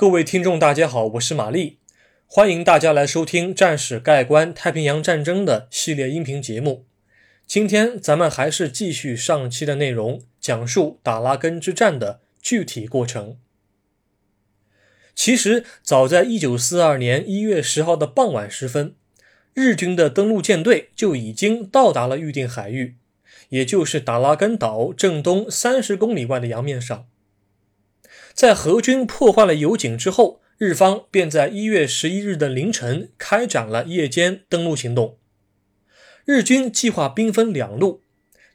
各位听众，大家好，我是玛丽，欢迎大家来收听《战史概观太平洋战争》的系列音频节目。今天咱们还是继续上期的内容，讲述打拉根之战的具体过程。其实，早在一九四二年一月十号的傍晚时分，日军的登陆舰队就已经到达了预定海域，也就是打拉根岛正东三十公里外的洋面上。在荷军破坏了油井之后，日方便在一月十一日的凌晨开展了夜间登陆行动。日军计划兵分两路，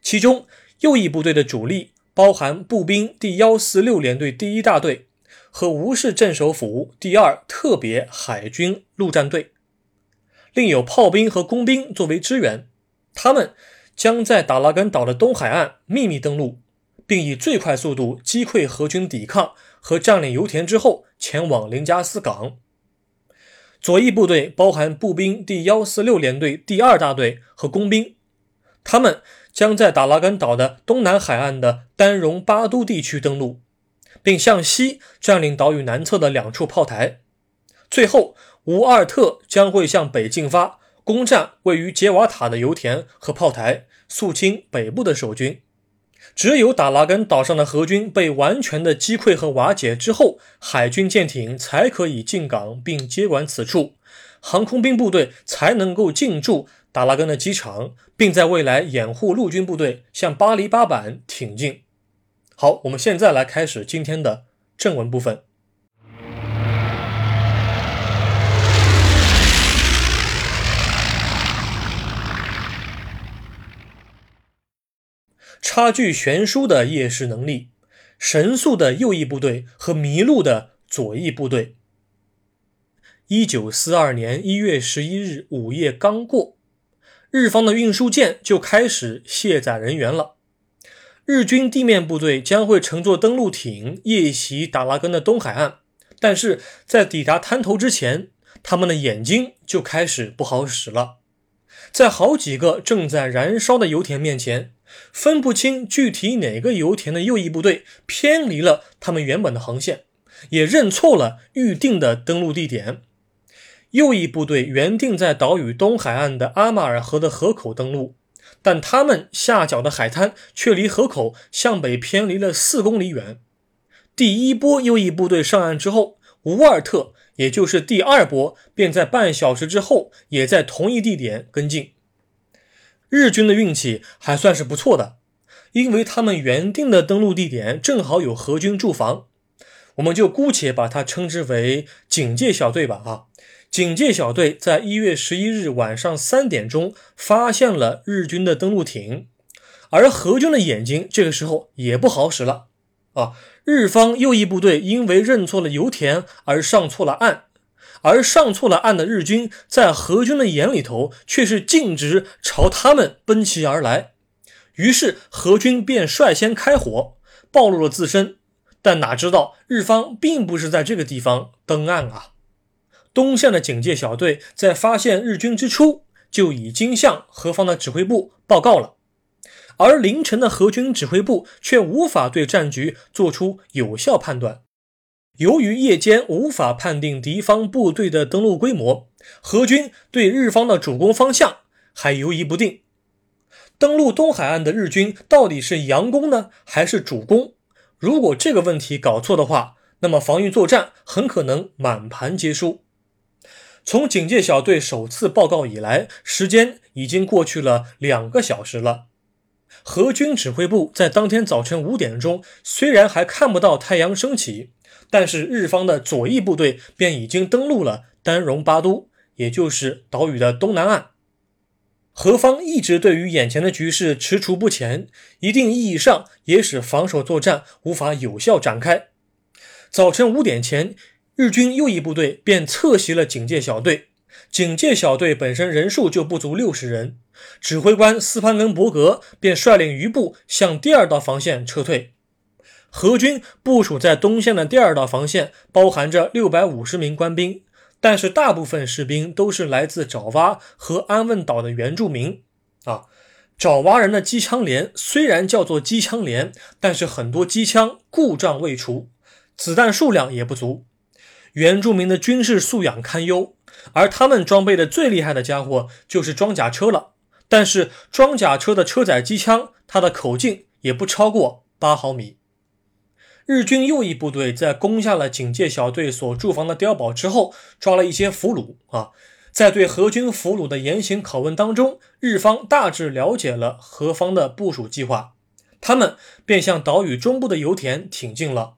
其中右翼部队的主力包含步兵第幺四六联队第一大队和吴氏镇守府第二特别海军陆战队，另有炮兵和工兵作为支援。他们将在达拉根岛的东海岸秘密登陆。并以最快速度击溃荷军抵抗和占领油田之后，前往林加斯港。左翼部队包含步兵第幺四六联队第二大队和工兵，他们将在达拉根岛的东南海岸的丹戎巴都地区登陆，并向西占领岛屿南侧的两处炮台。最后，吴阿尔特将会向北进发，攻占位于杰瓦塔的油田和炮台，肃清北部的守军。只有打拉根岛上的荷军被完全的击溃和瓦解之后，海军舰艇才可以进港并接管此处，航空兵部队才能够进驻达拉根的机场，并在未来掩护陆军部队向巴黎巴板挺进。好，我们现在来开始今天的正文部分。差距悬殊的夜视能力，神速的右翼部队和迷路的左翼部队。一九四二年一月十一日午夜刚过，日方的运输舰就开始卸载人员了。日军地面部队将会乘坐登陆艇夜袭达拉根的东海岸，但是在抵达滩头之前，他们的眼睛就开始不好使了。在好几个正在燃烧的油田面前。分不清具体哪个油田的右翼部队偏离了他们原本的航线，也认错了预定的登陆地点。右翼部队原定在岛屿东海岸的阿马尔河的河口登陆，但他们下脚的海滩却离河口向北偏离了四公里远。第一波右翼部队上岸之后，吴尔特，也就是第二波，便在半小时之后也在同一地点跟进。日军的运气还算是不错的，因为他们原定的登陆地点正好有荷军驻防，我们就姑且把它称之为警戒小队吧。啊，警戒小队在一月十一日晚上三点钟发现了日军的登陆艇，而何军的眼睛这个时候也不好使了。啊，日方右翼部队因为认错了油田而上错了岸。而上错了岸的日军，在何军的眼里头却是径直朝他们奔袭而来，于是何军便率先开火，暴露了自身。但哪知道日方并不是在这个地方登岸啊！东线的警戒小队在发现日军之初，就已经向何方的指挥部报告了，而凌晨的何军指挥部却无法对战局做出有效判断。由于夜间无法判定敌方部队的登陆规模，荷军对日方的主攻方向还犹疑不定。登陆东海岸的日军到底是佯攻呢，还是主攻？如果这个问题搞错的话，那么防御作战很可能满盘皆输。从警戒小队首次报告以来，时间已经过去了两个小时了。荷军指挥部在当天早晨五点钟，虽然还看不到太阳升起。但是日方的左翼部队便已经登陆了丹戎巴都，也就是岛屿的东南岸。何方一直对于眼前的局势踟蹰不前，一定意义上也使防守作战无法有效展开。早晨五点前，日军右翼部队便侧袭了警戒小队。警戒小队本身人数就不足六十人，指挥官斯潘根伯格便率领余部向第二道防线撤退。荷军部署在东线的第二道防线，包含着六百五十名官兵，但是大部分士兵都是来自爪哇和安汶岛的原住民。啊，爪哇人的机枪连虽然叫做机枪连，但是很多机枪故障未除，子弹数量也不足。原住民的军事素养堪忧，而他们装备的最厉害的家伙就是装甲车了。但是装甲车的车载机枪，它的口径也不超过八毫米。日军右翼部队在攻下了警戒小队所驻防的碉堡之后，抓了一些俘虏啊。在对何军俘虏的严刑拷问当中，日方大致了解了何方的部署计划，他们便向岛屿中部的油田挺进了。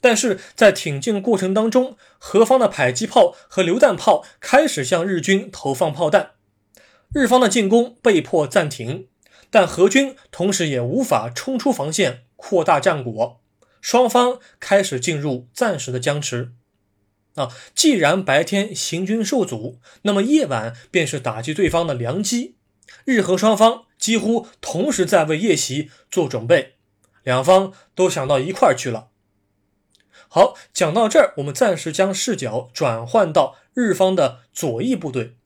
但是在挺进过程当中，何方的迫击炮和榴弹炮开始向日军投放炮弹，日方的进攻被迫暂停，但何军同时也无法冲出防线，扩大战果，双方开始进入暂时的僵持。啊，既然白天行军受阻，那么夜晚便是打击对方的良机。日和双方几乎同时在为夜袭做准备，两方都想到一块儿去了。好，讲到这儿，我们暂时将视角转换到日方的左翼部队。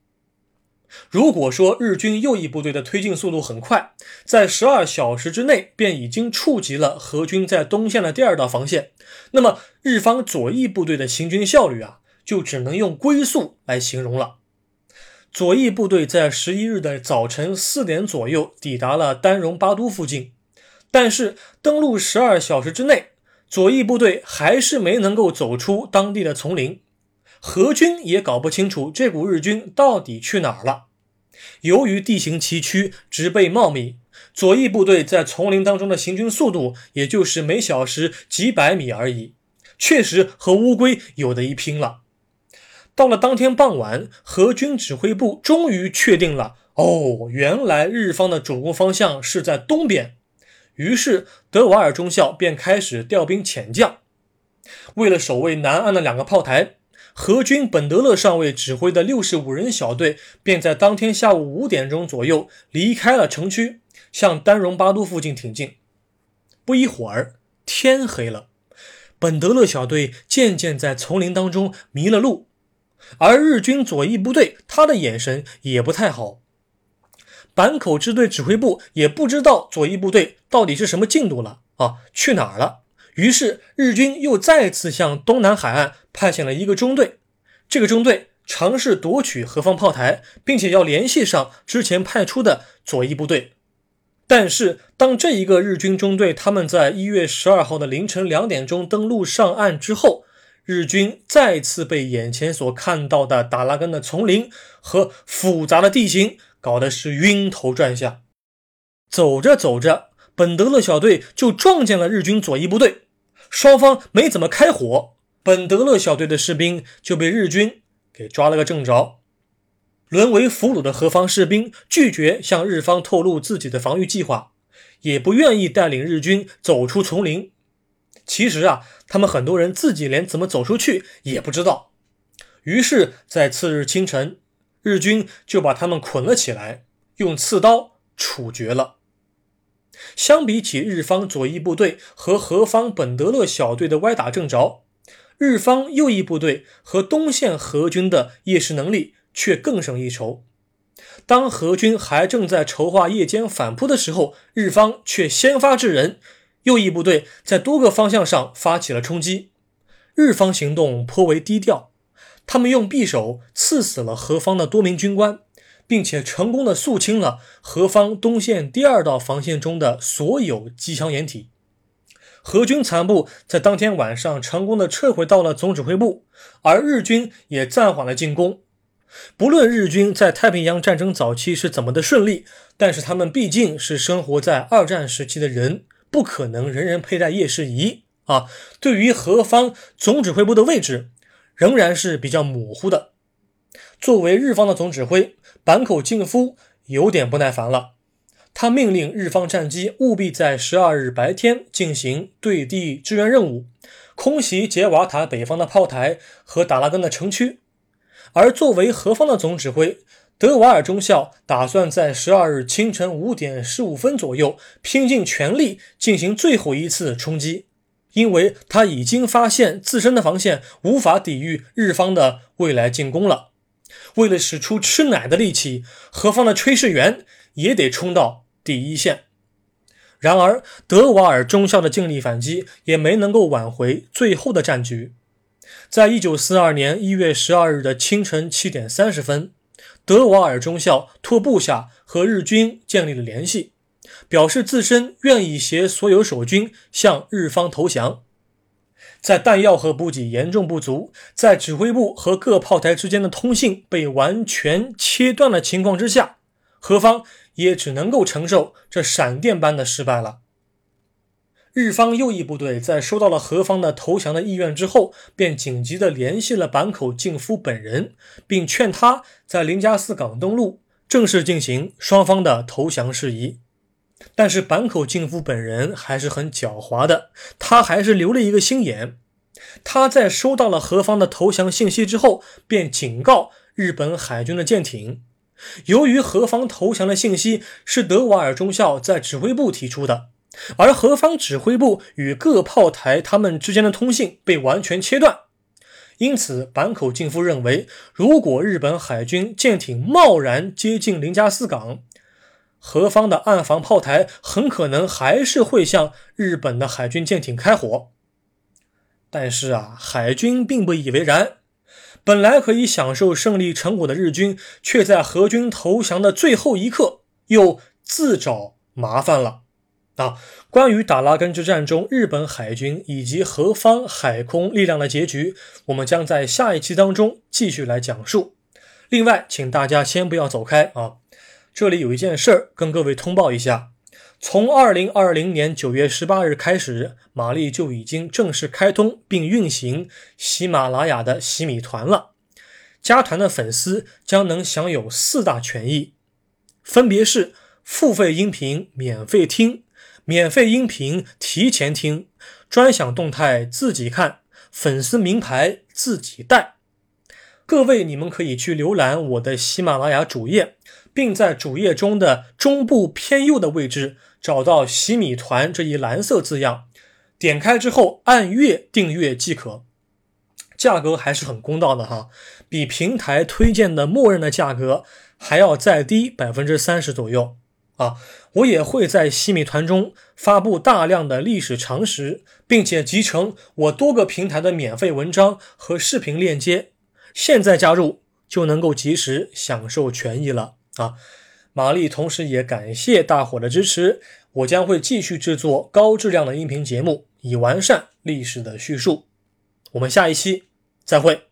如果说日军右翼部队的推进速度很快，在十二小时之内便已经触及了何军在东线的第二道防线，那么日方左翼部队的行军效率啊，就只能用龟速来形容了。左翼部队在十一日的早晨四点左右抵达了丹戎巴都附近，但是登陆十二小时之内，左翼部队还是没能够走出当地的丛林。何军也搞不清楚这股日军到底去哪儿了。由于地形崎岖、植被茂密，左翼部队在丛林当中的行军速度也就是每小时几百米而已，确实和乌龟有的一拼了。到了当天傍晚，何军指挥部终于确定了：哦，原来日方的主攻方向是在东边。于是德瓦尔中校便开始调兵遣将，为了守卫南岸的两个炮台。何军本德勒上尉指挥的六十五人小队，便在当天下午五点钟左右离开了城区，向丹戎巴都附近挺进。不一会儿，天黑了，本德勒小队渐渐在丛林当中迷了路，而日军左翼部队，他的眼神也不太好。坂口支队指挥部也不知道左翼部队到底是什么进度了啊，去哪儿了？于是日军又再次向东南海岸派遣了一个中队，这个中队尝试夺取何方炮台，并且要联系上之前派出的左翼部队。但是当这一个日军中队他们在一月十二号的凌晨两点钟登陆上岸之后，日军再次被眼前所看到的达拉根的丛林和复杂的地形搞得是晕头转向。走着走着，本德勒小队就撞见了日军左翼部队。双方没怎么开火，本德勒小队的士兵就被日军给抓了个正着。沦为俘虏的何方士兵拒绝向日方透露自己的防御计划，也不愿意带领日军走出丛林。其实啊，他们很多人自己连怎么走出去也不知道。于是，在次日清晨，日军就把他们捆了起来，用刺刀处决了。相比起日方左翼部队和何方本德勒小队的歪打正着，日方右翼部队和东线何军的夜视能力却更胜一筹。当何军还正在筹划夜间反扑的时候，日方却先发制人，右翼部队在多个方向上发起了冲击。日方行动颇为低调，他们用匕首刺死了何方的多名军官。并且成功的肃清了何方东线第二道防线中的所有机枪掩体，何军残部在当天晚上成功的撤回到了总指挥部，而日军也暂缓了进攻。不论日军在太平洋战争早期是怎么的顺利，但是他们毕竟是生活在二战时期的人，不可能人人佩戴夜视仪啊。对于何方总指挥部的位置，仍然是比较模糊的。作为日方的总指挥，坂口敬夫有点不耐烦了。他命令日方战机务必在十二日白天进行对地支援任务，空袭杰瓦塔北方的炮台和达拉根的城区。而作为何方的总指挥，德瓦尔中校打算在十二日清晨五点十五分左右拼尽全力进行最后一次冲击，因为他已经发现自身的防线无法抵御日方的未来进攻了。为了使出吃奶的力气，何方的炊事员也得冲到第一线。然而，德瓦尔中校的尽力反击也没能够挽回最后的战局。在一九四二年一月十二日的清晨七点三十分，德瓦尔中校托部下和日军建立了联系，表示自身愿意携所有守军向日方投降。在弹药和补给严重不足，在指挥部和各炮台之间的通信被完全切断的情况之下，何方也只能够承受这闪电般的失败了。日方右翼部队在收到了何方的投降的意愿之后，便紧急地联系了坂口敬夫本人，并劝他在林加寺港登陆，正式进行双方的投降事宜。但是坂口敬夫本人还是很狡猾的，他还是留了一个心眼。他在收到了何方的投降信息之后，便警告日本海军的舰艇，由于何方投降的信息是德瓦尔中校在指挥部提出的。而何方指挥部与各炮台他们之间的通信被完全切断，因此坂口敬夫认为，如果日本海军舰艇贸然接近林加斯港，何方的岸防炮台很可能还是会向日本的海军舰艇开火。但是啊，海军并不以为然，本来可以享受胜利成果的日军，却在何军投降的最后一刻又自找麻烦了。啊，关于打拉根之战中日本海军以及何方海空力量的结局，我们将在下一期当中继续来讲述。另外，请大家先不要走开啊，这里有一件事儿跟各位通报一下：从二零二零年九月十八日开始，玛丽就已经正式开通并运行喜马拉雅的喜米团了。加团的粉丝将能享有四大权益，分别是付费音频免费听。免费音频提前听，专享动态自己看，粉丝名牌自己带。各位，你们可以去浏览我的喜马拉雅主页，并在主页中的中部偏右的位置找到“喜米团”这一蓝色字样，点开之后按月订阅即可。价格还是很公道的哈，比平台推荐的默认的价格还要再低百分之三十左右。啊，我也会在西米团中发布大量的历史常识，并且集成我多个平台的免费文章和视频链接。现在加入就能够及时享受权益了啊！玛丽同时也感谢大伙的支持，我将会继续制作高质量的音频节目，以完善历史的叙述。我们下一期再会。